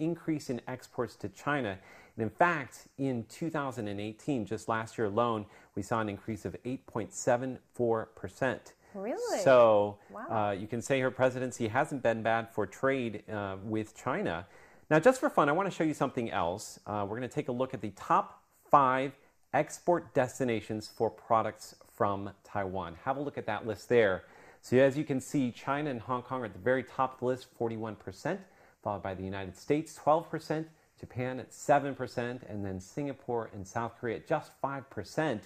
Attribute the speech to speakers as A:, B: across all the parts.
A: increase in exports to China. And in fact, in 2018, just last year alone, we saw an increase of 8.74%.
B: Really?
A: So
B: Wow.
A: uh, you can say her presidency hasn't been bad for trade uh, with China. Now, just for fun, I want to show you something else. Uh, we're going to take a look at the top five export destinations for products from Taiwan. Have a look at that list there. So, as you can see, China and Hong Kong are at the very top of the list, 41%, followed by the United States, 12%, Japan at 7%, and then Singapore and South Korea at just 5%.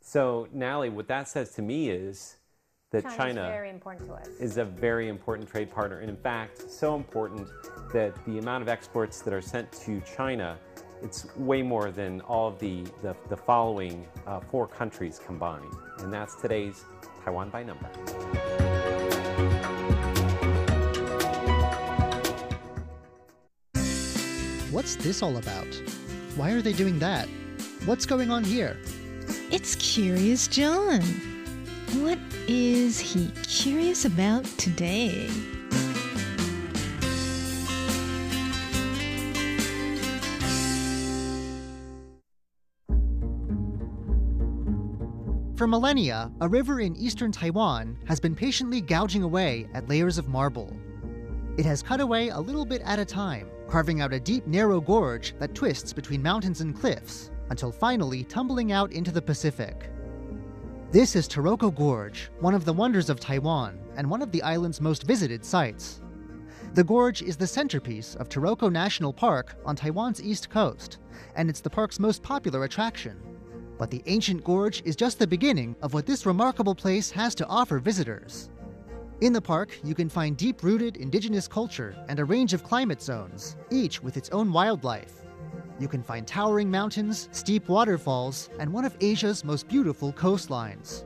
A: So, Natalie, what that says to me is that
B: China's
A: China
B: very important to us.
A: is a very important trade partner. And in fact, so important that the amount of exports that are sent to China, it's way more than all of the, the, the following uh, four countries combined. And that's today's Taiwan by number.
C: What's this all about? Why are they doing that? What's going on here?
D: It's Curious John. What is he curious about today?
C: For millennia, a river in eastern Taiwan has been patiently gouging away at layers of marble. It has cut away a little bit at a time, carving out a deep, narrow gorge that twists between mountains and cliffs, until finally tumbling out into the Pacific. This is Taroko Gorge, one of the wonders of Taiwan and one of the island's most visited sites. The gorge is the centerpiece of Taroko National Park on Taiwan's east coast, and it's the park's most popular attraction. But the ancient gorge is just the beginning of what this remarkable place has to offer visitors. In the park, you can find deep rooted indigenous culture and a range of climate zones, each with its own wildlife. You can find towering mountains, steep waterfalls, and one of Asia's most beautiful coastlines.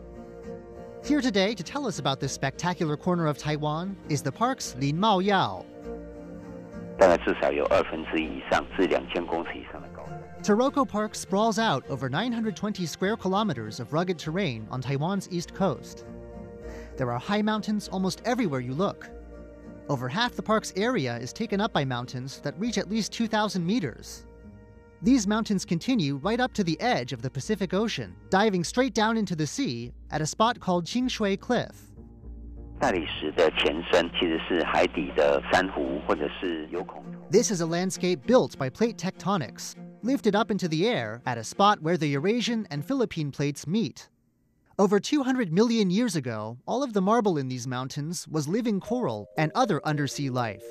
C: Here today to tell us about this spectacular corner of Taiwan is the park's Lin Mao Yao. Taroko Park sprawls out over 920 square kilometers of rugged terrain on Taiwan's east coast. There are high mountains almost everywhere you look. Over half the park's area is taken up by mountains that reach at least 2,000 meters. These mountains continue right up to the edge of the Pacific Ocean, diving straight down into the sea at a spot called Qingshui Cliff.
E: 大理石的前身其实是海底的珊瑚或者是有孔。
C: This is a landscape built by plate tectonics, lifted up into the air at a spot where the Eurasian and Philippine plates meet. Over 200 million years ago, all of the marble in these mountains was living coral and other undersea life.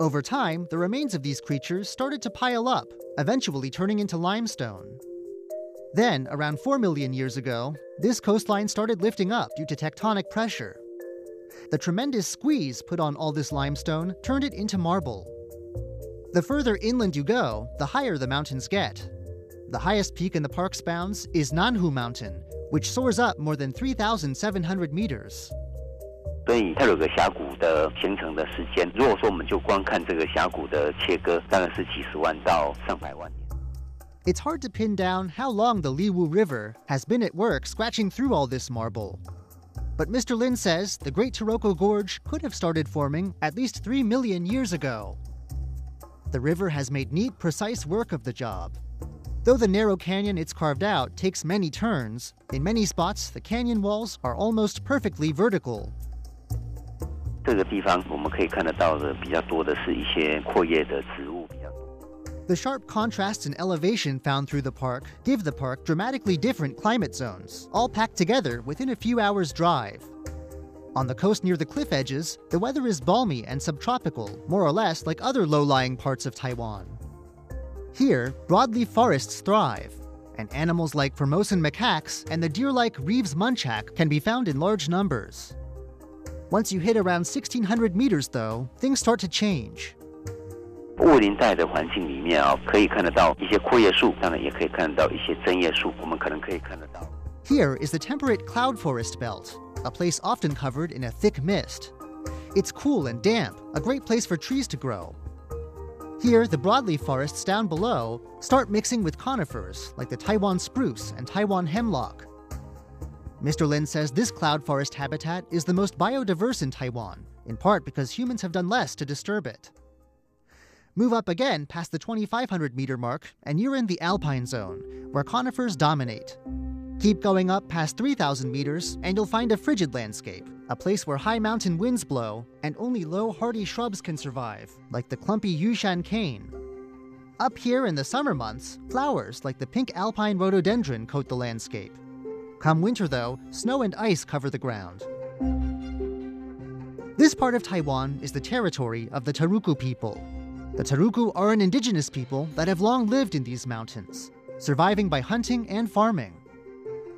C: Over time, the remains of these creatures started to pile up, eventually turning into limestone. Then, around 4 million years ago, this coastline started lifting up due to tectonic pressure. The tremendous squeeze put on all this limestone turned it into marble. The further inland you go, the higher the mountains get. The highest peak in the park's bounds is Nanhu Mountain, which soars up more than 3,700 meters.
E: 所以泰鲁格峡谷的形成的时间，如果说我们就光看这个峡谷的切割，大概是几十万到上百万年。
C: It's hard to pin down how long the Liwu River has been at work scratching through all this marble. But Mr. Lin says the Great Taroko Gorge could have started forming at least 3 million years ago. The river has made neat, precise work of the job. Though the narrow canyon it's carved out takes many turns, in many spots the canyon walls are almost perfectly vertical.
E: 这个地方我们可以看得到的比较多的是一些阔叶的植物比较多。
C: The sharp contrasts in elevation found through the park give the park dramatically different climate zones, all packed together within a few hours' drive. On the coast near the cliff edges, the weather is balmy and subtropical, more or less like other low lying parts of Taiwan. Here, broadleaf forests thrive, and animals like Formosan macaques and the deer-like Reeves muntjac can be found in large numbers. Once you hit around 1600 meters, though, things start to change. Here is the temperate cloud forest belt, a place often covered in a thick mist. It's cool and damp, a great place for trees to grow, here, the broadleaf forests down below start mixing with conifers like the Taiwan spruce and Taiwan hemlock. Mr. Lin says this cloud forest habitat is the most biodiverse in Taiwan, in part because humans have done less to disturb it. Move up again past the 2,500 meter mark, and you're in the alpine zone, where conifers dominate. Keep going up past 3,000 meters, and you'll find a frigid landscape, a place where high mountain winds blow and only low hardy shrubs can survive, like the clumpy Yushan cane. Up here in the summer months, flowers like the pink alpine rhododendron coat the landscape. Come winter, though, snow and ice cover the ground. This part of Taiwan is the territory of the Taruku people. The Taruku are an indigenous people that have long lived in these mountains, surviving by hunting and farming.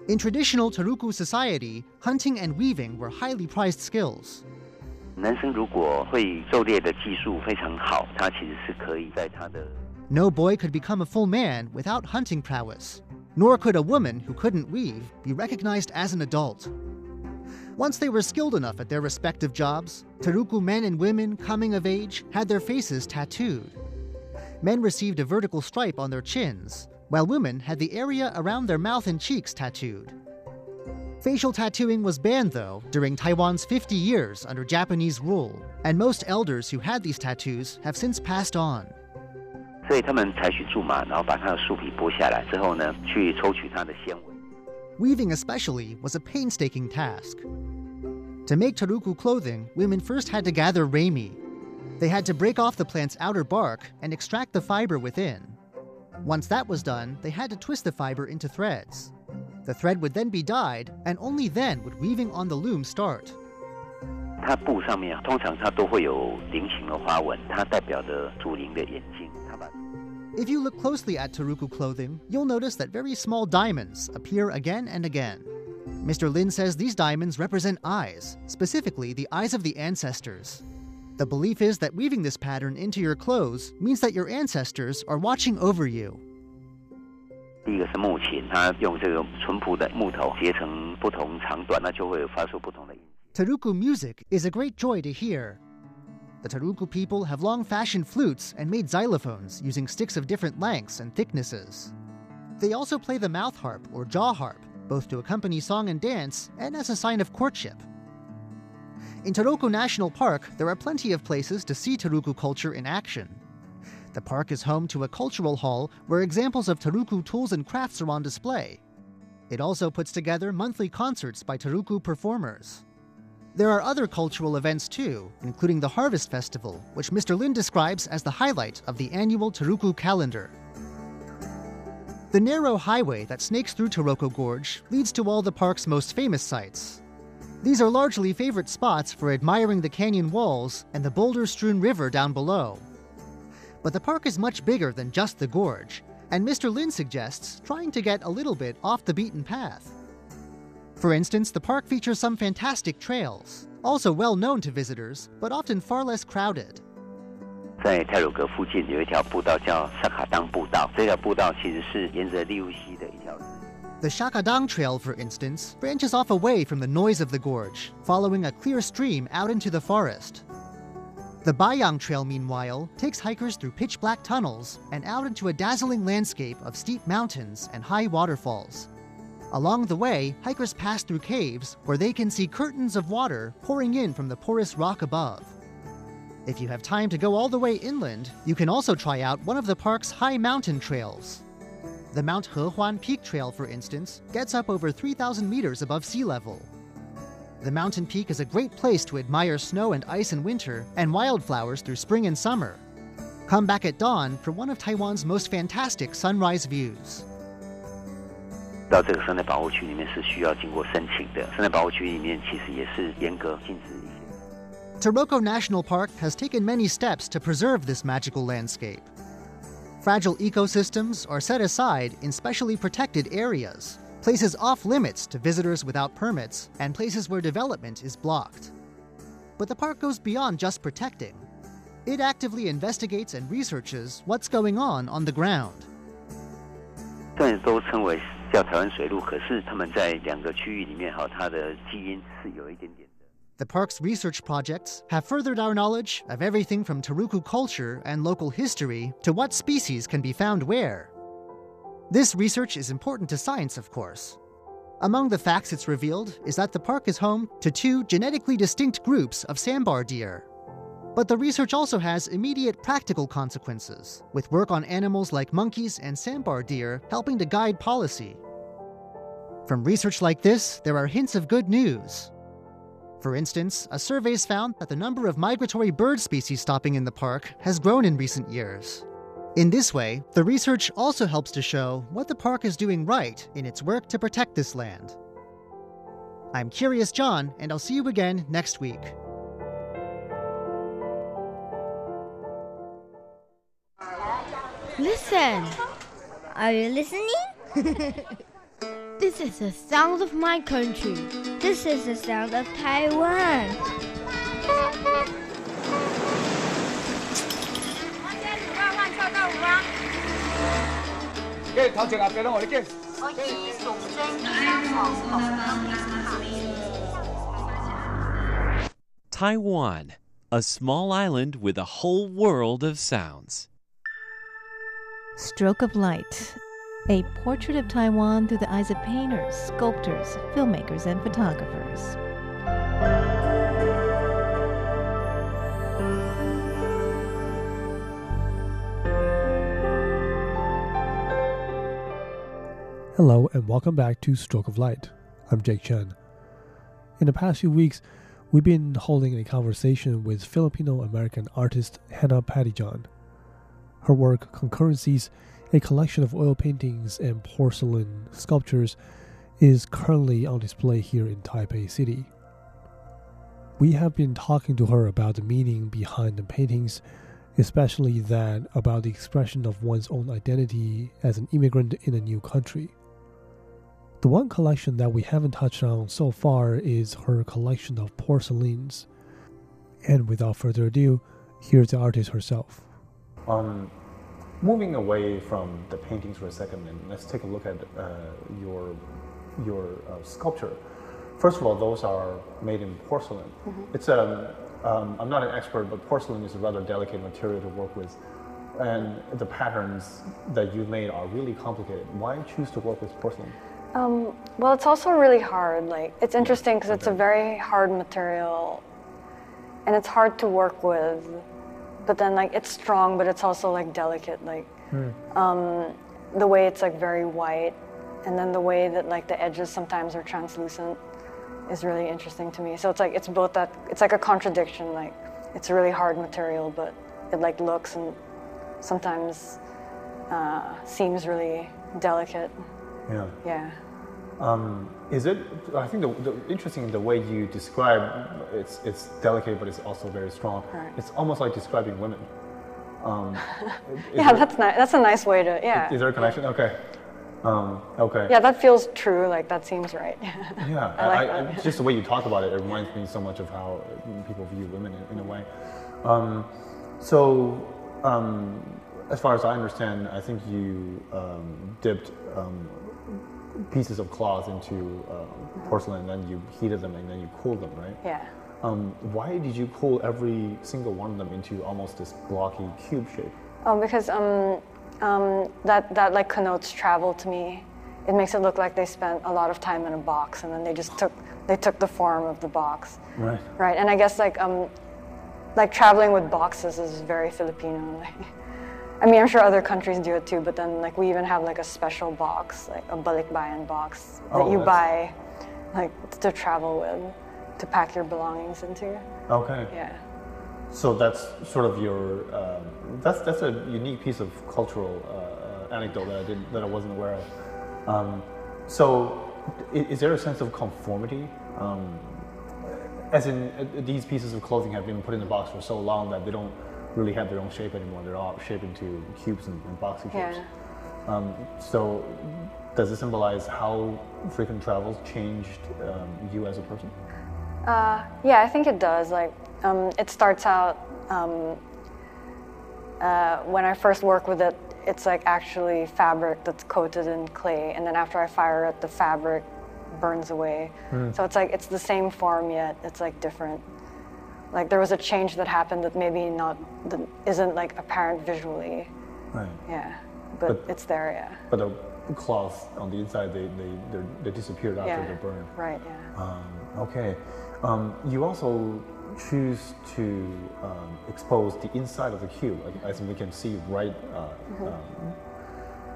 C: In traditional Taruku society, hunting and weaving were highly prized skills.
E: 男生如果会狩猎的技术非常好，他其实是可以在他的
C: No boy could become a full man without hunting prowess, nor could a woman who couldn't weave be recognized as an adult. Once they were skilled enough at their respective jobs, Taruku men and women coming of age had their faces tattooed. Men received a vertical stripe on their chins, while women had the area around their mouth and cheeks tattooed. Facial tattooing was banned, though, during Taiwan's 50 years under Japanese rule, and most elders who had these tattoos have since passed on. Weaving, especially was a painstaking task. To make taruku clothing, women first had to gather ramie. They had to break off the plant's outer bark and extract the fiber within. Once that was done, they had to twist the fiber into threads. The thread would then be dyed, and only then would weaving on the loom start.
E: 它布上面通常它都会有菱形的花纹，它代表着祖灵的眼睛。它把
C: If you look closely at Taruku clothing, you'll notice that very small diamonds appear again and again. Mr. Lin says these diamonds represent eyes, specifically the eyes of the ancestors. The belief is that weaving this pattern into your clothes means that your ancestors are watching over you.
E: 第一个是木琴，它用这个淳朴的木头结成不同长短，那就会发出不同的音。
C: Taruku music is a great joy to hear. The Taruku people have long fashioned flutes and made xylophones using sticks of different lengths and thicknesses. They also play the mouth harp or jaw harp, both to accompany song and dance and as a sign of courtship. In Taroko National Park, there are plenty of places to see Taruku culture in action. The park is home to a cultural hall where examples of Taruku tools and crafts are on display. It also puts together monthly concerts by Taruku performers. There are other cultural events too, including the Harvest Festival, which Mr. Lin describes as the highlight of the annual Taruku calendar. The narrow highway that snakes through Taroko Gorge leads to all the park's most famous sites. These are largely favorite spots for admiring the canyon walls and the boulder strewn river down below. But the park is much bigger than just the gorge, and Mr. Lin suggests trying to get a little bit off the beaten path. For instance, the park features some fantastic trails, also well known to visitors, but often far less crowded.
E: 在泰鲁格附近有一条步道叫萨卡当步道，这条步道其实是沿着利乌溪的一条。
C: The Shakadang Trail, for instance, branches off away from the noise of the gorge, following a clear stream out into the forest. The Baiyang Trail, meanwhile, takes hikers through pitch black tunnels and out into a dazzling landscape of steep mountains and high waterfalls. Along the way, hikers pass through caves where they can see curtains of water pouring in from the porous rock above. If you have time to go all the way inland, you can also try out one of the park's high mountain trails. The Mount Hehuan Peak Trail, for instance, gets up over 3,000 meters above sea level. The mountain peak is a great place to admire snow and ice in winter and wildflowers through spring and summer. Come back at dawn for one of Taiwan's most fantastic sunrise views.
E: 到这个生态保护区里面是需要经过申请的，生态保护区里面其实也是严格禁止一些。
C: Taroko National Park has taken many steps to preserve this magical landscape. Fragile ecosystems are set aside in specially protected areas, places off limits to visitors without permits, and places where development is blocked. But the park goes beyond just protecting. It actively investigates and researches what's going on on the ground.
E: 虽然都称为叫台湾水路，可是他们在两个区域里面哈，它的基因是有一点点的。
C: The park's research projects have furthered our knowledge of everything from Taruku culture and local history to what species can be found where. This research is important to science, of course. Among the facts it's revealed is that the park is home to two genetically distinct groups of sambar deer. But the research also has immediate practical consequences, with work on animals like monkeys and sambar deer helping to guide policy. From research like this, there are hints of good news. For instance, a survey's found that the number of migratory bird species stopping in the park has grown in recent years. In this way, the research also helps to show what the park is doing right in its work to protect this land. I'm Curious John, and I'll see you again next week.
F: Listen! Are you listening? This is the sound of my country. This is the sound of Taiwan.
A: Taiwan, a small island with a whole world of sounds.
G: Stroke of Light a portrait of Taiwan through the eyes of painters, sculptors, filmmakers, and photographers.
H: Hello, and welcome back to Stroke of Light. I'm Jake Chen. In the past few weeks, we've been holding a conversation with Filipino American artist Hannah Pattyjohn. Her work, Concurrencies, a collection of oil paintings and porcelain sculptures, is currently on display here in Taipei City. We have been talking to her about the meaning behind the paintings, especially that about the expression of one's own identity as an immigrant in a new country. The one collection that we haven't touched on so far is her collection of porcelains. And without further ado, here's the artist herself.
I: Um, moving away from the paintings for a second, and let's take a look at uh, your your uh, sculpture. First of all, those are made in porcelain. It's a um, I'm not an expert, but porcelain is a rather delicate material to work with, and the patterns that you made are really complicated. Why choose to work with porcelain?
J: Um, well, it's also really hard. Like, it's interesting because it's a very hard material, and it's hard to work with. But then, like, it's strong, but it's also like delicate. Like, um, the way it's like very white, and then the way that like the edges sometimes are translucent is really interesting to me. So it's like it's both that it's like a contradiction. Like, it's a really hard material, but it like looks and sometimes uh, seems really delicate.
I: Yeah.
J: Yeah.
I: Um, is it? I think the, the interesting the way you describe it's it's delicate, but it's also very strong.
J: Right.
I: It's almost like describing women. Um,
J: Yeah, that's nice. That's a nice way to. Yeah.
I: Is there a connection? Okay. Um, okay.
J: Yeah, that feels true. Like that seems right.
I: Yeah,
J: I like.
I: I, just the way you talk about it, it reminds me so much of how people view women in, in a way. Um, so, um, as far as I understand, I think you um, dipped um, pieces of cloth into uh, porcelain, and then you heated them, and then you cooled them, right?
J: yeah.
I: Um, why did you cool every single one of them into almost this blocky cube shape?
J: Oh, because um, um, that that like connotes travel to me. It makes it look like they spent a lot of time in a box, and then they just took they took the form of the box.
I: Right.
J: Right. And I guess like um, like traveling with boxes is very Filipino. Like, I mean, I'm sure other countries do it too, but then like we even have like a special box, like a balikbayan box that
I: Oh,
J: you buy, like to travel with, to pack your belongings into.
I: Okay.
J: Yeah.
I: So that's sort of your um, that's that's a unique piece of cultural uh, anecdote that I didn't that I wasn't aware of. Um, so, is, is there a sense of conformity? Um, as in, uh, these pieces of clothing have been put in the box for so long that they don't really have their own shape anymore. They're all shaped into cubes and, and boxy shapes.
J: Yeah.
I: Um, so, does it symbolize how frequent travels changed um, you as a person?
J: Uh, yeah, I think it does. Like, um, it starts out um, uh, when I first work with it. It's like actually fabric that's coated in clay, and then after I fire it, the fabric burns away. So it's like it's the same form yet it's like different. Like there was a change that happened that maybe not that isn't like apparent visually.
I: Right.
J: Yeah, but,
I: But-
J: it's there. Yeah.
I: But the cloth on the inside, they they they're, disappeared after
J: yeah.
I: they're burned.
J: Right. Yeah.
I: Um, okay. Um, you also choose to um, expose the inside of the cube, like, as we can see right uh, um,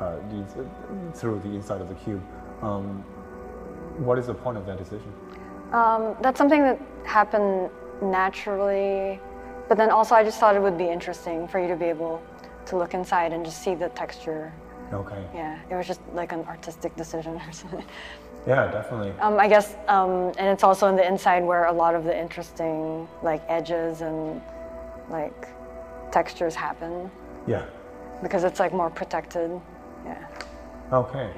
I: uh, the, through the inside of the cube. Um, what is the point of that decision?
J: Um, that's something that happened naturally, but then also I just thought it would be interesting for you to be able to look inside and just see the texture.
I: Okay.
J: Yeah, it was just like an artistic decision or something.
I: Yeah, definitely.
J: Um, I guess, um, and it's also in the inside where a lot of the interesting like edges and like textures happen
I: Yeah.
J: because it's like more protected. Yeah.
I: Okay.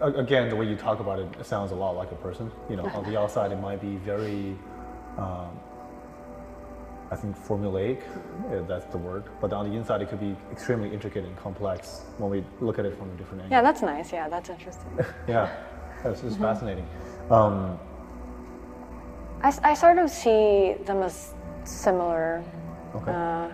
I: A- Again, the way you talk about it, it sounds a lot like a person. You know, on the outside it might be very, um, I think, formulaic. uh, That's the word. But on the inside, it could be extremely intricate and complex when we look at it from a different angle.
J: Yeah, that's nice. Yeah, that's interesting.
I: yeah, that's just fascinating. Um,
J: I, I sort of see them as similar.
I: okay.
J: Uh,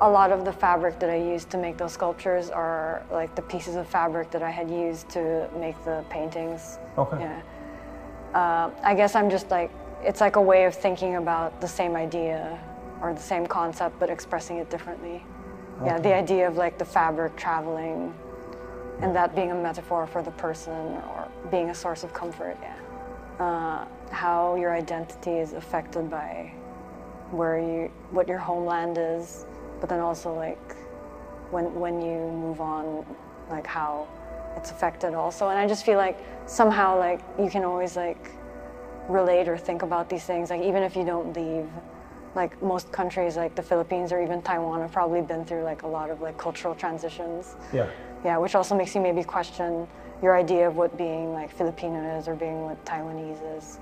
J: a lot of the fabric that I used to make those sculptures are like the pieces of fabric that I had used to make the paintings.
I: Okay.
J: Yeah. Uh, I guess I'm just like, it's like a way of thinking about the same idea or the same concept but expressing it differently. Yeah, the idea of like the fabric traveling and that being a metaphor for the person or being a source of comfort, yeah. Uh, how your identity is affected by where you what your homeland is, but then also like when when you move on, like how it's affected also. And I just feel like somehow like you can always like relate or think about these things, like even if you don't leave. Like most countries, like the Philippines or even Taiwan, have probably been through like a lot of like cultural transitions.
I: yeah.
J: Yeah, which also makes you maybe question your idea of what being like Filipino is or being what Taiwanese is.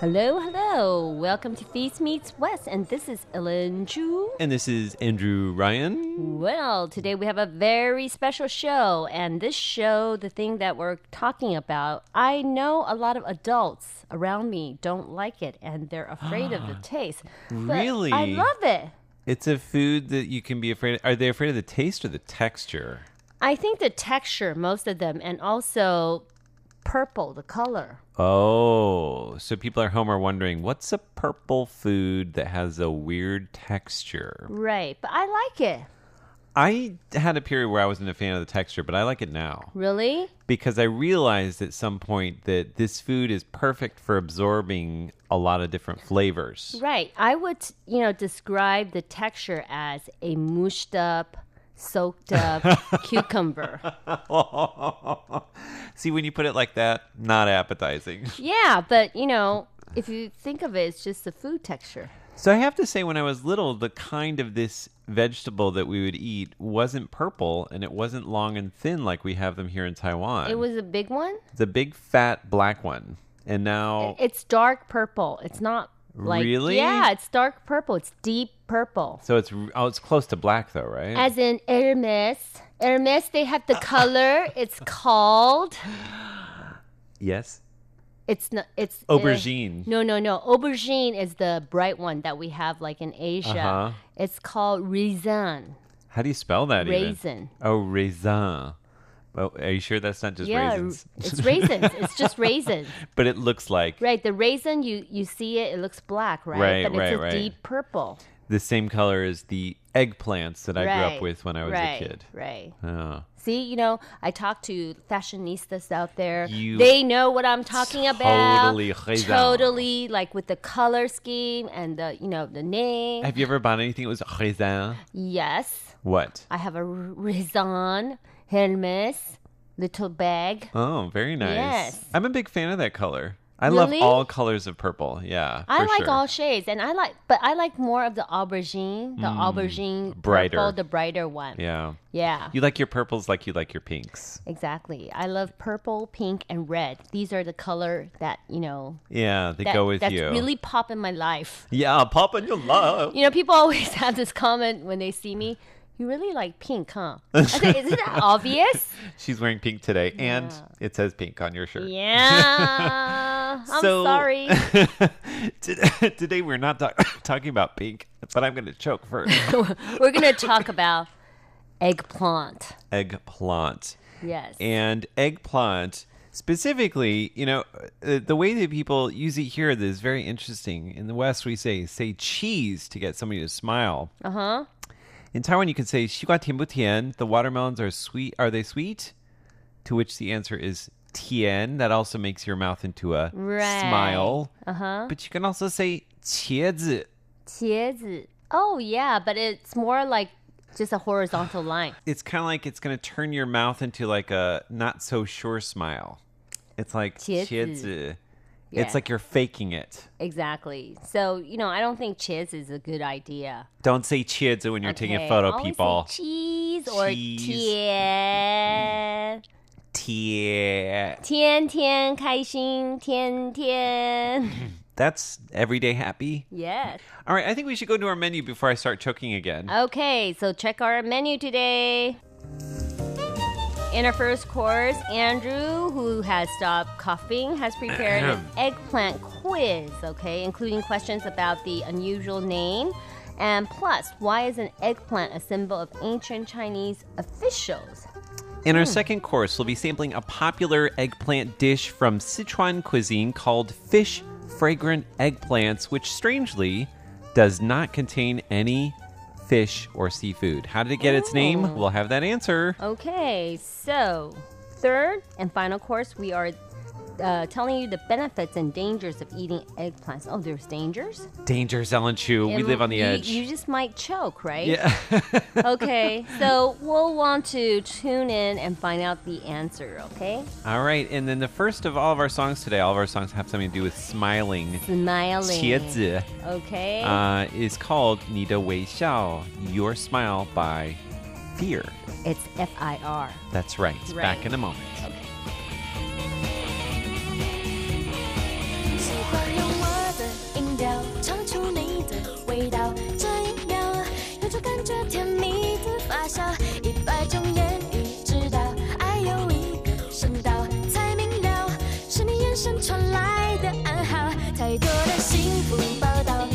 K: Hello, hello. Welcome to Feast Meets West, and this is Ellen Chu.
A: And this is Andrew Ryan.
K: Well, today we have a very special show, and this show, the thing that we're talking about, I know a lot of adults around me don't like it, and they're afraid of the taste.
A: Really?
K: I love it.
A: It's a food that you can be afraid of. Are they afraid of the taste or the texture?
K: I think the texture, most of them, and also purple, the color.
A: Oh, so people at home are wondering what's a purple food that has a weird texture?
K: Right, but I like it.
A: I had a period where I wasn't a fan of the texture, but I like it now
K: Really?
A: because I realized at some point that this food is perfect for absorbing a lot of different flavors.
K: Right. I would, you know, describe the texture as a mushed up, soaked up cucumber.
A: See, when you put it like that, not appetizing.
K: Yeah, but you know, if you think of it, it's just the food texture.
A: So I have to say, when I was little, the kind of this vegetable that we would eat wasn't purple and it wasn't long and thin like we have them here in Taiwan.
K: It was a big one.
A: the big fat black one. And now
K: It's dark purple. It's not like
A: Really?
K: Yeah, it's dark purple. It's deep purple.
A: So it's oh, it's close to black though, right?
K: As in Hermes. Hermes, they have the color. It's called.
A: yes.
K: It's not. It's uh,
A: Aubergine.
K: no, no, no. Aubergine is the bright one that we have like in Asia.
A: Uh-huh.
K: It's called raisin.
A: How do you spell that? even?
K: Raisin.
A: Oh, raisin. Well, are you sure that's not just
K: yeah,
A: raisins?
K: it's raisins. it's just raisins.
A: but it looks like
K: Right, the raisin you you see it, it looks black, right?
A: Right,
K: but it's a
A: right.
K: deep purple.
A: The same color as the eggplants that I grew
K: Right,
A: up with when I was
K: right,
A: a kid.
K: Right.
A: Oh.
K: See, you know, I talk to fashionistas out there.
A: You
K: they know what I'm talking about.
A: Totally.
K: Totally, like with the color scheme and the, you know, the name.
A: Have you ever bought anything that was raisin?
K: yes,
A: What?
K: I have a raisin Hermes little bag.
A: Oh, very nice.
K: Yes.
A: I'm a big fan of that color. I love all colors of purple. Yeah.
K: I like
A: sure.
K: all shades, and I like, but I like more of the aubergine, the aubergine
A: Mm, brighter.
K: purple, the brighter one.
A: Yeah.
K: Yeah.
A: You like your purples like you like your pinks.
K: Exactly. I love purple, pink, and red. These are the color that you know.
A: Yeah, they
K: that,
A: go with
K: that's
A: you.
K: really pop in my life.
A: yeah, pop in your love.
K: You know, people always have this comment when they see me. You really like pink, huh? Said, Isn't that obvious?
A: She's wearing pink today, and it says pink on your shirt.
K: Yeah. I'm
A: So-
K: sorry.
A: Today- we're not talk- talking about pink, but I'm going to choke first.
K: We're gonna talk about eggplant.
A: Eggplant.
K: Yes.
A: And eggplant, specifically, you know, uh, the way that people use it here is very interesting. In the West, we say say cheese to get somebody to smile.
K: Uh huh.
A: In Taiwan, you can say 西瓜甜不甜? The watermelons are sweet. Are they sweet? To which the answer is tian. That also makes your mouth into a
K: Right.
A: smile.
K: Uh huh.
A: But you can also say 茄子.
K: 茄子. Oh yeah, but it's more like just a horizontal line.
A: It's kind of like it's going to turn your mouth into like a not so sure smile. It's like
K: 茄子.
A: 茄子.
K: Yeah.
A: It's like you're faking it.
K: Exactly. So, you know, I don't think chiz is a good idea.
A: Don't say chids when you're taking a
K: Okay,
A: photo,
K: people. say
A: people.
K: cheese or
A: Cheese. tian.
K: Tea. Tian tian kaixin tian tian.
A: That's everyday happy.
K: Yes.
A: All right, I think we should go to our menu before I start choking again.
K: Okay, so check our menu today. In our first course, Andrew, who has stopped coughing, has prepared an eggplant quiz, okay, including questions about the unusual name. And plus, why is an eggplant a symbol of ancient Chinese officials?
A: In our hmm. second course, we'll be sampling a popular eggplant dish from Sichuan cuisine called fish fragrant eggplants, which strangely does not contain any fish or seafood. How did it get its name?
K: Oh.
A: We'll have that answer.
K: Okay, so third and final course, we are uh, telling you the benefits and dangers of eating eggplants. Oh, there's dangers?
A: Dangers, Ellen Chu. We
K: It-
A: live on the
K: you-
A: edge.
K: You just might choke, right?
A: Yeah.
K: okay, so we'll want to tune in and find out the answer, okay?
A: All right, and then the first of all of our songs today, all of our songs have something to do with smiling.
K: Smiling.
A: 茄子
K: Okay.
A: uh, is called 你的微笑, Your Smile by Fear.
K: it's F I R.
A: That's right.
K: Right.
A: Back in a moment.
L: 喜 味道，这一秒有种感觉甜蜜的发酵，一百种言语知道，爱有一个声道，才明了是你眼神传来的暗号，太多的幸福报道，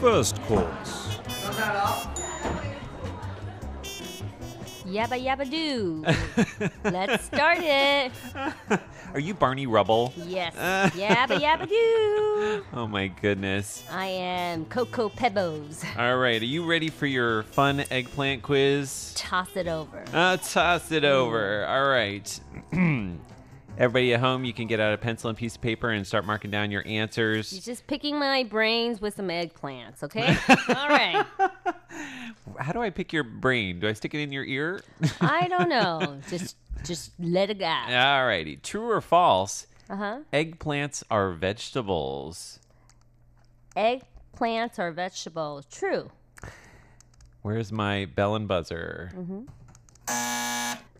M: first course.
K: Yabba yabba do. Let's start it.
A: Are you Barney Rubble?
K: Yes. Yabba yabba do.
A: Oh my goodness.
K: I am Cocoa Pebbles.
A: All right, are you ready for your fun eggplant quiz?
K: Toss it over.
A: Uh, toss it over. All right. Everybody at home, you can get out a pencil and piece of paper and start marking down your answers.
K: You're just picking my brains with some eggplants, okay? All right.
A: How do I pick your brain? Do I stick it in your ear?
K: I don't know. Just just let it go.
A: All righty. True or false?
K: Uh-huh.
A: Eggplants are vegetables.
K: Eggplants are vegetables. True.
A: Where's my bell and buzzer?
K: Mm-hmm.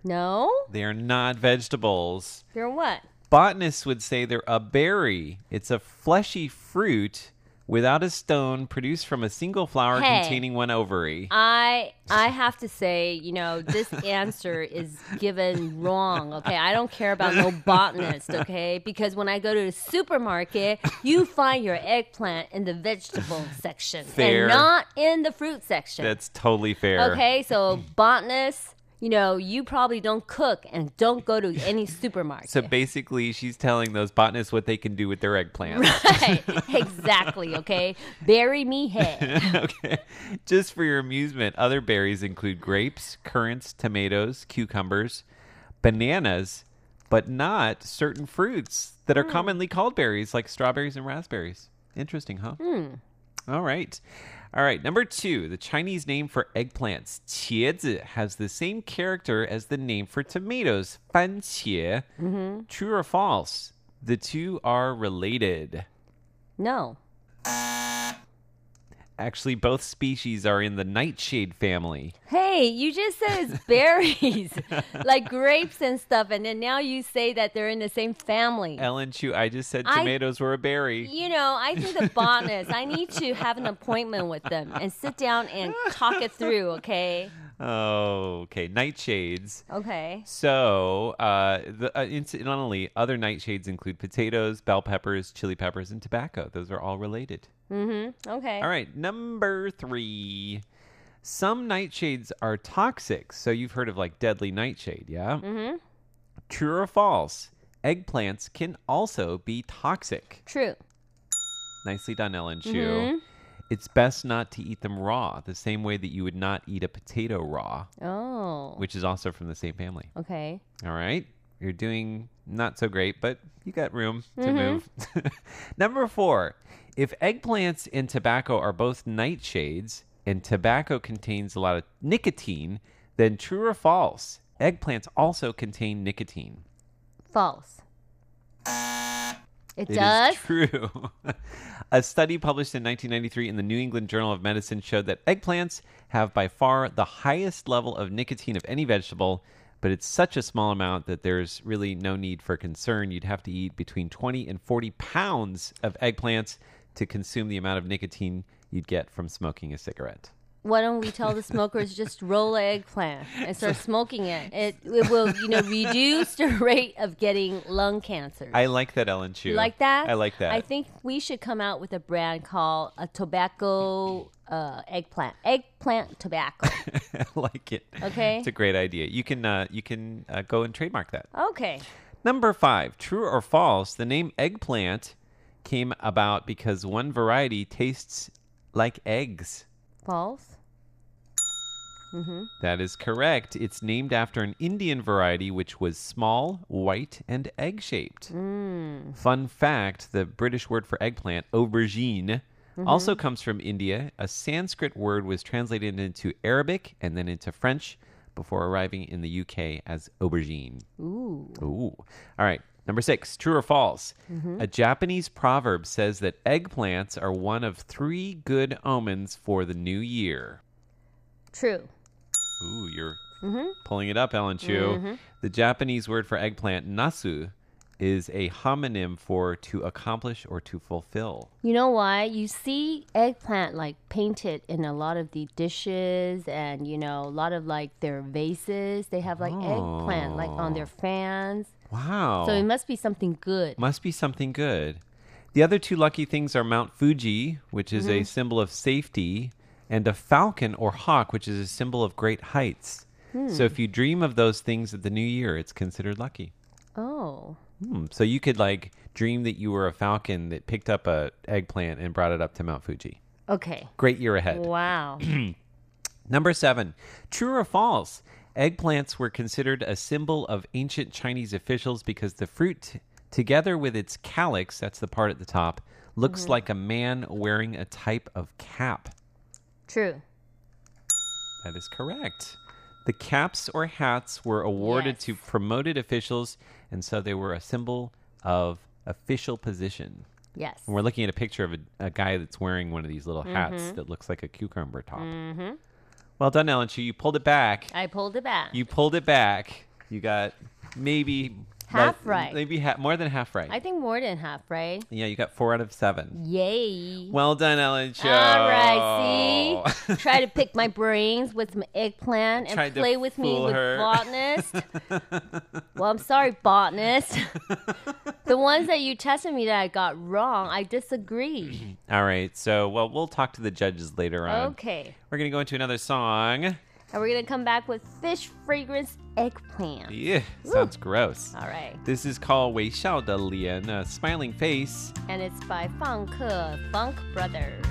K: No?
A: They are not vegetables.
K: They're what?
A: Botanists would say they're a berry. It's a fleshy fruit without a stone produced from a single flower
K: Hey.
A: containing one ovary.
K: I I have to say, you know, this answer is given wrong. Okay, I don't care about no botanist. Okay, because when I go to the supermarket, you find your eggplant in the vegetable section
A: Fair.
K: and not in the fruit section.
A: That's totally fair.
K: Okay, so botanists, you know, you probably don't cook and don't go to any supermarket.
A: So basically, she's telling those botanists what they can do with their eggplants.
K: Right, exactly. Okay, bury me head.
A: okay. Just for your amusement, other berries include grapes, currants, tomatoes, cucumbers, bananas, but not certain fruits that are commonly called berries, like strawberries and raspberries. Interesting, huh?
K: Hmm.
A: All right. All right. Number two, the Chinese name for eggplants, 茄子, has the same character as the name for tomatoes, 番茄.
K: Mhm.
A: True or false? The two are related.
K: No.
A: Actually, both species are in the nightshade family.
K: Hey, you just said it's berries, like grapes and stuff, and then now you say that they're in the same family.
A: Ellen Chu, I just said
K: I-
A: tomatoes were a berry.
K: You know, I think the botanists, I need to have an appointment with them and sit down and talk it through, okay?
A: Oh, okay. Nightshades.
K: Okay.
A: So, uh, the, uh, incidentally, other nightshades include potatoes, bell peppers, chili peppers, and tobacco. Those are all related.
K: Mm-hmm. Okay.
A: All right, number three. Some nightshades are toxic. So you've heard of like deadly nightshade, yeah?
K: Mm-hmm.
A: True or false? Eggplants can also be toxic.
K: True.
A: Nicely done, Ellen Chu.
K: Mhm.
A: It's best not to eat them raw, the same way that you would not eat a potato raw,
K: Oh.
A: which is also from the same family.
K: Okay.
A: All right. You're doing not so great, but you got room to
K: Mhm.
A: move. Number four. If eggplants and tobacco are both nightshades and tobacco contains a lot of nicotine, then true or false? Eggplants also contain nicotine.
K: False. It,
A: It is
K: does?
A: true. a study published in 1993 in the New England Journal of Medicine showed that eggplants have by far the highest level of nicotine of any vegetable, but it's such a small amount that there's really no need for concern. You'd have to eat between 20 and 40 pounds of eggplants to consume the amount of nicotine you'd get from smoking a cigarette.
K: Why don't we tell the smokers just roll an eggplant and start smoking it? It, it will, you know, reduce the rate of getting lung cancer.
A: I like that, Ellen Chu.
K: You like that?
A: I like that.
K: I think we should come out with a brand called a tobacco uh, eggplant. Eggplant tobacco.
A: I like it.
K: Okay.
A: It's a great idea. You can uh, you can uh, go and trademark that.
K: Okay.
A: Number five, true or false? The name eggplant came about because one variety tastes like eggs.
K: False. Mm-hmm.
A: That is correct. It's named after an Indian variety which was small, white, and egg shaped.
K: Mm.
A: Fun fact the British word for eggplant, aubergine,
K: Mhm.
A: also comes from India. A Sanskrit word was translated into Arabic and then into French before arriving in the UK as aubergine.
K: Ooh.
A: Ooh. All right. Number six, true or false?
K: Mhm.
A: A Japanese proverb says that eggplants are one of three good omens for the new year.
K: True.
A: Ooh, you're
K: Mhm.
A: pulling it up, Ellen Chu.
K: Mhm.
A: The Japanese word for eggplant, nasu, is a homonym for to accomplish or to fulfill.
K: You know why? You see eggplant like painted in a lot of the dishes and, you know, a lot of like their vases. They have like eggplant like on their fans.
A: Wow.
K: So it must be something good.
A: Must be something good. The other two lucky things are Mount Fuji, which is a
B: Mhm.
A: symbol of safety, and a falcon or hawk, which is a symbol of great heights.
B: Hmm.
A: So if you dream of those things at the new year, it's considered lucky.
B: Oh.
A: Hmm. So you could like dream that you were a falcon that picked up a eggplant and brought it up to Mount Fuji.
B: Okay.
A: Great year ahead.
B: Wow.
A: Number seven, true or false? Eggplants were considered a symbol of ancient Chinese officials because the fruit, together with its calyx, that's the part at the top, looks
B: Mhm.
A: like a man wearing a type of cap.
B: True.
A: That is correct. The caps or hats were awarded to promoted officials, and so they were a symbol of official position.
B: Yes.
A: And we're looking at a picture of a, a guy that's wearing one of these little hats
B: Mhm.
A: that looks like a cucumber top.
B: Mm-hmm.
A: Well done, Ellen Chu. You pulled it back.
B: I pulled it back.
A: You pulled it back. You got maybe
B: Half
A: le-
B: right.
A: Maybe ha- more than half right.
B: I think more than half, right?
A: yeah, you got four out of seven.
B: Yay.
A: Well done, Ellen Chu.
B: All right, see? Try to pick my brains with some eggplant and
A: Tried
B: play with me
A: fool
B: with
A: her.
B: botanist. well, I'm sorry, botanist. the ones that you tested me that I got wrong, I disagree.
A: All right. So, well, we'll talk to the judges later on.
B: Okay.
A: We're going to go into another song.
B: And we're going to come back with fish fragrance eggplant.
A: Yeah, sounds gross.
B: All right.
A: This is called Wei Xiao De Lian, a smiling face.
B: And it's by Funk Funk Brothers.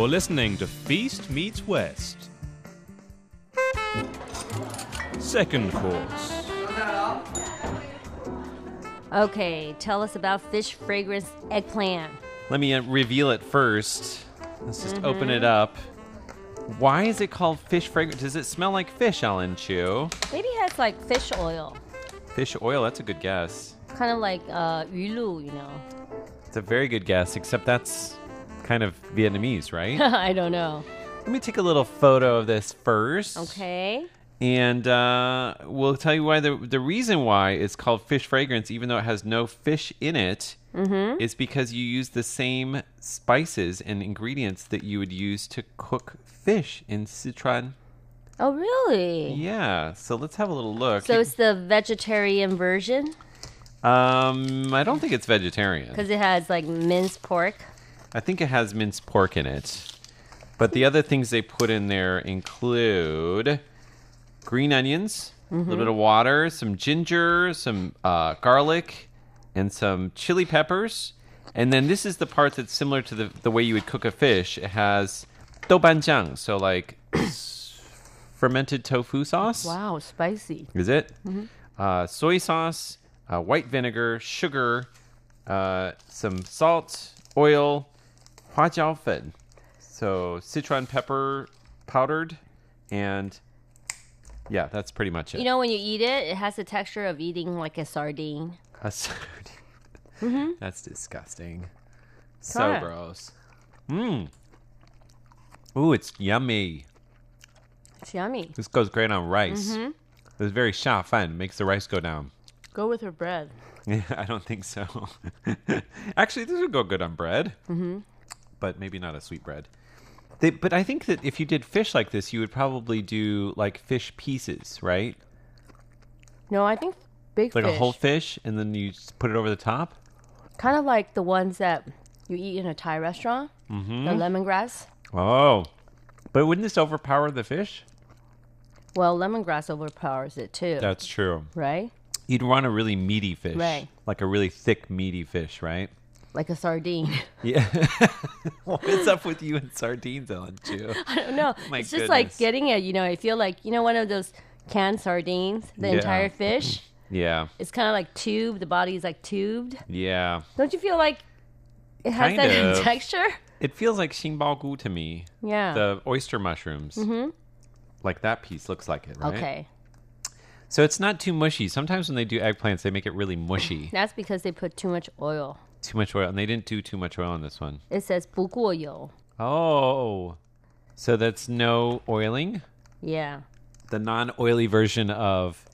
M: You're listening to Feast Meets West. Second course.
B: Okay, tell us about fish fragrance eggplant.
A: Let me uh, reveal it first. Let's just open
B: Mhm.
A: it up. Why is it called fish fragrance? Does it smell like fish, Ellen Chu?
B: Maybe it has like fish oil,
A: Fish oil, that's a good guess.
B: kind of like uh, 鱼露, you know.
A: It's a very good guess, except that's kind of Vietnamese, right?
B: I don't know.
A: Let me take a little photo of this first.
B: Okay.
A: And uh, we'll tell you why the the reason why it's called fish fragrance, even though it has no fish in it,
B: Mhm.
A: is because you use the same spices and ingredients that you would use to cook fish in Sichuan
K: Oh, really?
A: Yeah. So let's have a little look.
K: So it's the vegetarian version
A: um, I don't think it's vegetarian.
K: because it has like minced pork.
A: I think it has minced pork in it. But the other things they put in there include green onions, a little bit of water, some ginger, some uh, garlic, and some chili peppers. And then this is the part that's similar to the, the way you would cook a fish. It has doubanjiang, so like fermented tofu sauce.
K: Wow, spicy.
A: Is it?
K: Mhm.
A: Uh, soy sauce, uh, white vinegar, sugar, uh, some salt, oil, huajiao fen. So Sichuan pepper powdered, and yeah, that's pretty much it.
K: You know, when you eat it, it has the texture of eating like a sardine.
A: A sardine.
K: Mhm.
A: That's disgusting. So gross. Mmm. Ooh, it's yummy.
K: It's yummy.
A: This goes great on rice.
K: Mm-hmm.
A: It's very sha fan. Makes the rice go down.
K: Go with her bread.
A: Yeah, I don't think so. Actually, this would go good on bread,
K: Mhm.
A: But maybe not a sweetbread. They, but I think that if you did fish like this, you would probably do like fish pieces, right?
K: No, I think big
A: Like
K: fish.
A: a whole fish, and then you just put it over the top.
K: Kind of like the ones that you eat in a Thai restaurant.
A: Mm-hmm.
K: The lemongrass.
A: Oh, but wouldn't this overpower the fish?
K: Well, lemongrass overpowers it too.
A: That's true.
K: right.
A: You'd want a really meaty fish,
K: Right.
A: Like a really thick, meaty fish, right?
K: Like a sardine.
A: Yeah. what is up with you and sardines, Ellen Chu?
K: I don't know.
A: My
K: it's just like getting it. You know, I feel like you know one of those canned sardines, the
A: Yeah.
K: entire fish.
A: Yeah.
K: It's kind of like tubed. The body is like tubed.
A: Yeah.
K: Don't you feel like it has
A: Kind
K: that
A: of.
K: texture?
A: It feels like xingbaogu to me.
K: Yeah.
A: The oyster mushrooms.
K: Mm-hmm.
A: Like that piece looks like it, right?
K: Okay.
A: So it's not too mushy. Sometimes when they do eggplants, they make it really mushy.
K: That's because they put too much oil
A: too much oil. And they didn't do too much oil on this one.
K: It says 不过油.
A: Oh. So that's no oiling?
K: Yeah.
A: The non oily version of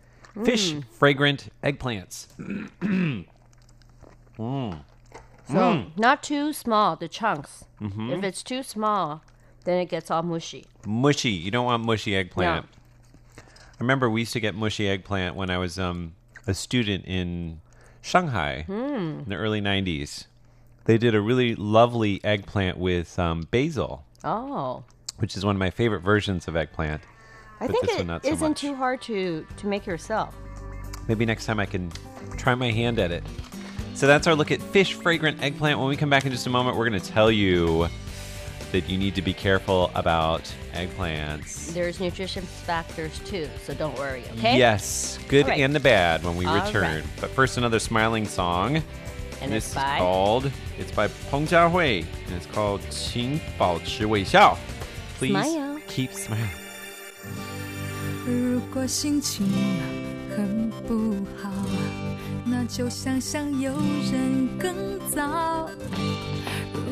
A: fish
K: Mm.
A: fragrant eggplants. mm.
K: So
A: Mm.
K: not too small, the chunks.
A: Mhm.
K: If it's too small, then it gets all mushy.
A: Mushy. You don't want mushy eggplant. I remember we used to get mushy eggplant when I was um, a student in Shanghai
K: Hmm.
A: in the early 90s. They did a really lovely eggplant with um, basil,
K: Oh.
A: which is one of my favorite versions of eggplant.
K: I think it
A: not so
K: isn't
A: much.
K: too hard to, to make yourself.
A: Maybe next time I can try my hand at it. So that's our look at fish fragrant eggplant. When we come back in just a moment, we're going to tell you that you need to be careful about eggplants.
K: There's nutrition factors too, so don't worry, okay?
A: Yes, good
K: All right.
A: and the bad when we
K: All
A: return.
K: right.
A: But first, another smiling song.
K: And
A: this
K: it's by?
A: is called. It's by Peng Jiahui, and it's called "请保持微笑." Please
N: Smile.
A: keep smiling.
N: 如果心情很不好，那就想想有人更糟。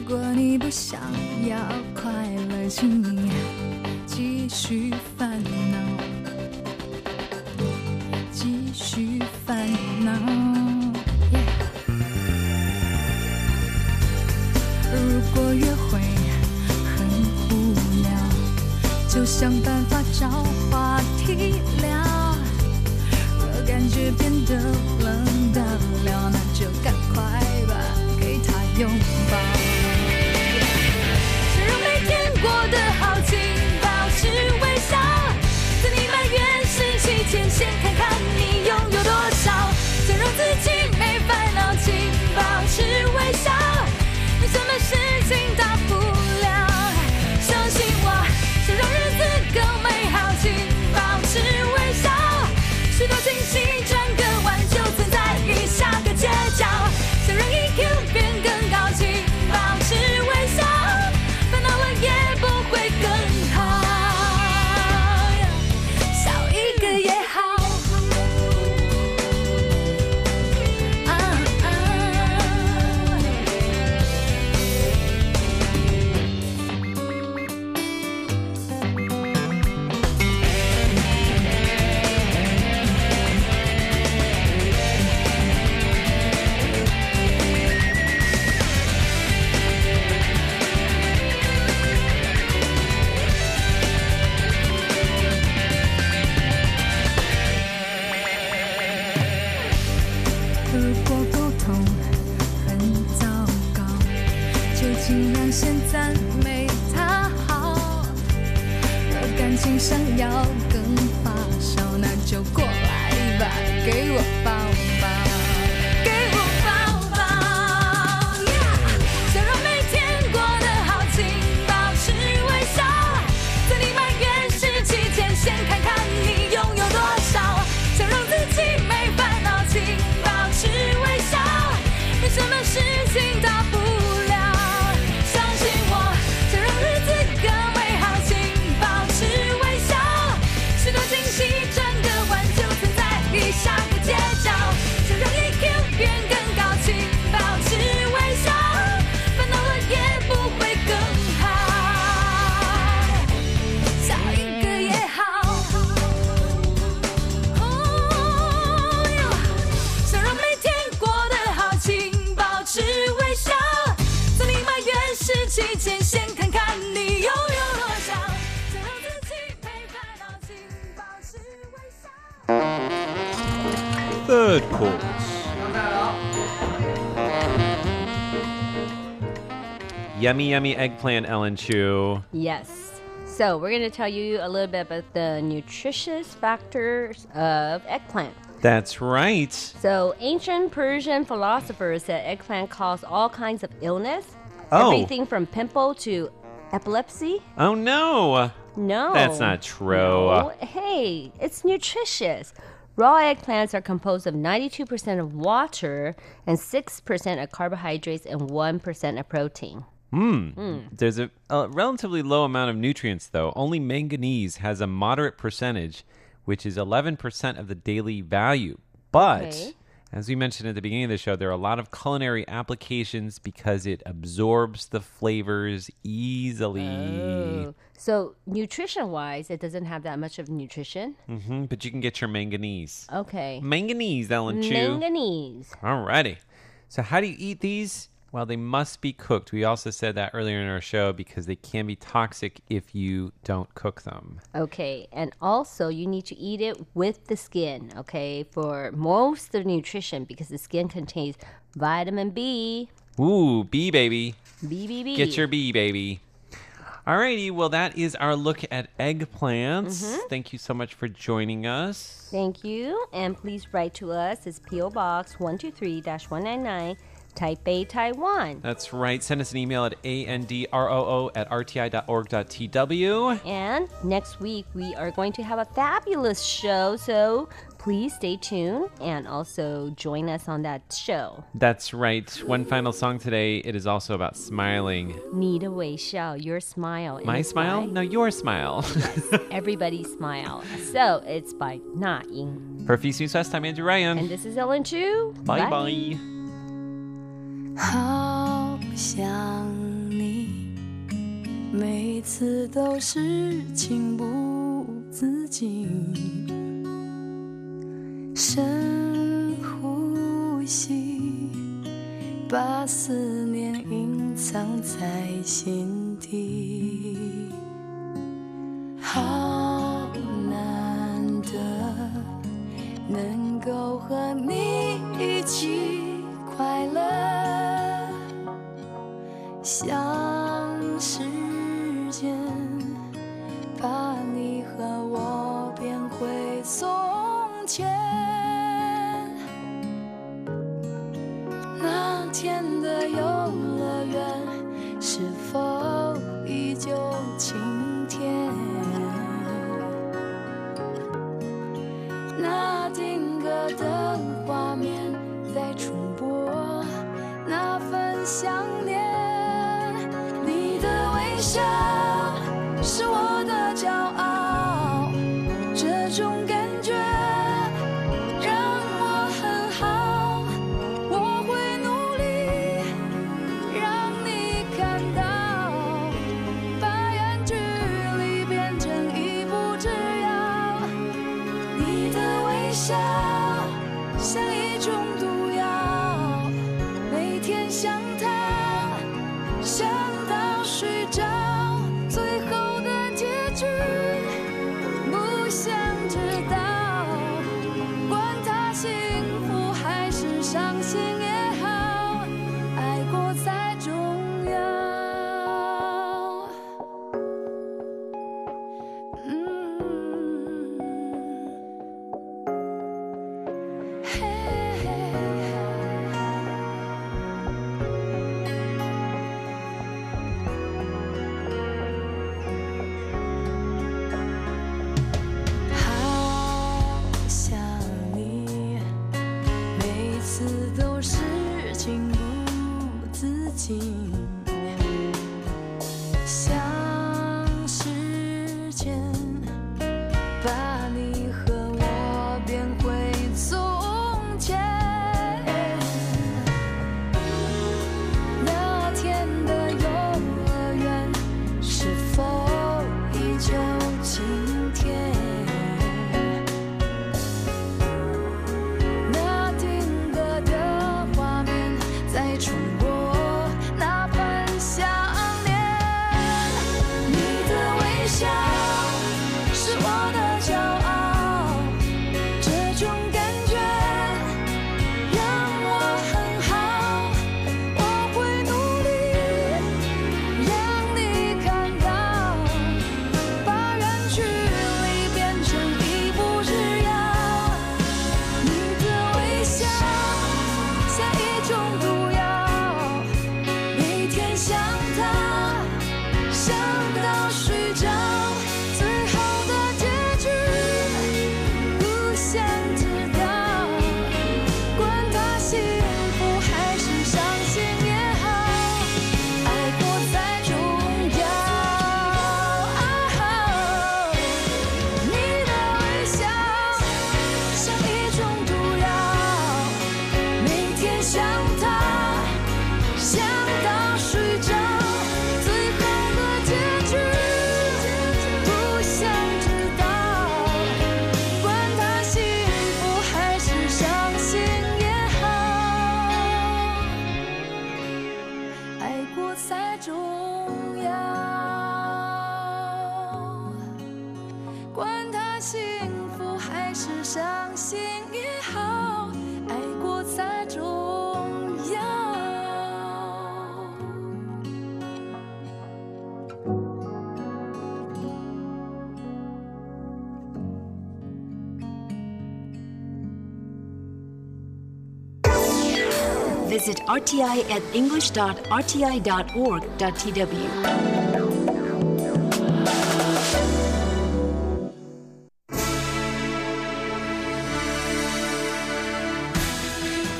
N: 如果你不想要快乐，请你继续烦恼，继续烦恼。如果约会很无聊。就想办法找话题聊。若感觉变得冷淡了，那就赶快吧，给他拥抱。形容每天过得
A: Yummy, yummy eggplant, Ellen Chu.
K: Yes. So we're going to tell you a little bit about the nutritious factors of eggplant.
A: That's right.
K: So ancient Persian philosophers said eggplant caused all kinds of illness.
A: Oh.
K: Everything from pimple to epilepsy.
A: Oh no.
K: No.
A: That's not true.
K: No. Hey, it's nutritious. Raw eggplants are composed of 92% of water and 6% of carbohydrates and 1% of protein.
A: Hmm.
K: Mm.
A: There's a, a relatively low amount of nutrients, though. Only manganese has a moderate percentage, which is 11% of the daily value. But,
K: Okay.
A: as we mentioned at the beginning of the show, there are a lot of culinary applications because it absorbs the flavors easily.
K: Oh. So, nutrition wise, it doesn't have that much of nutrition.
A: hmm But you can get your manganese.
K: Okay.
A: Manganese, Ellen Chu.
K: Manganese.
A: Alrighty. So, how do you eat these? Well, they must be cooked. We also said that earlier in our show because they can be toxic if you don't cook them.
K: Okay, and also you need to eat it with the skin, okay, for most of the nutrition because the skin contains vitamin B.
A: Ooh, B baby.
K: B, B, B.
A: Get your B baby. Alrighty, well, that is our look at eggplants.
K: Mhm.
A: Thank you so much for joining us.
K: Thank you, and please write to us. It's PO Box 123-199, Taipei, Taiwan.
A: That's right. Send us an email at androo at rti.org.tw.
K: And next week, we are going to have a fabulous show. So please stay tuned and also join us on that show.
A: That's right. One final song today. It is also about smiling.
K: Need a way show. Your smile.
A: My smile? No, your smile.
K: Everybody everybody's smile. So it's by Na Ying.
A: For Feast Meets West, I'm Andrew Ryan.
K: And this is Ellen Chu.
A: Bye bye. bye.
N: 好想你，每次都是情不自禁。深呼吸，把思念隐藏在心底。
O: RTI at english.rti.org.tw.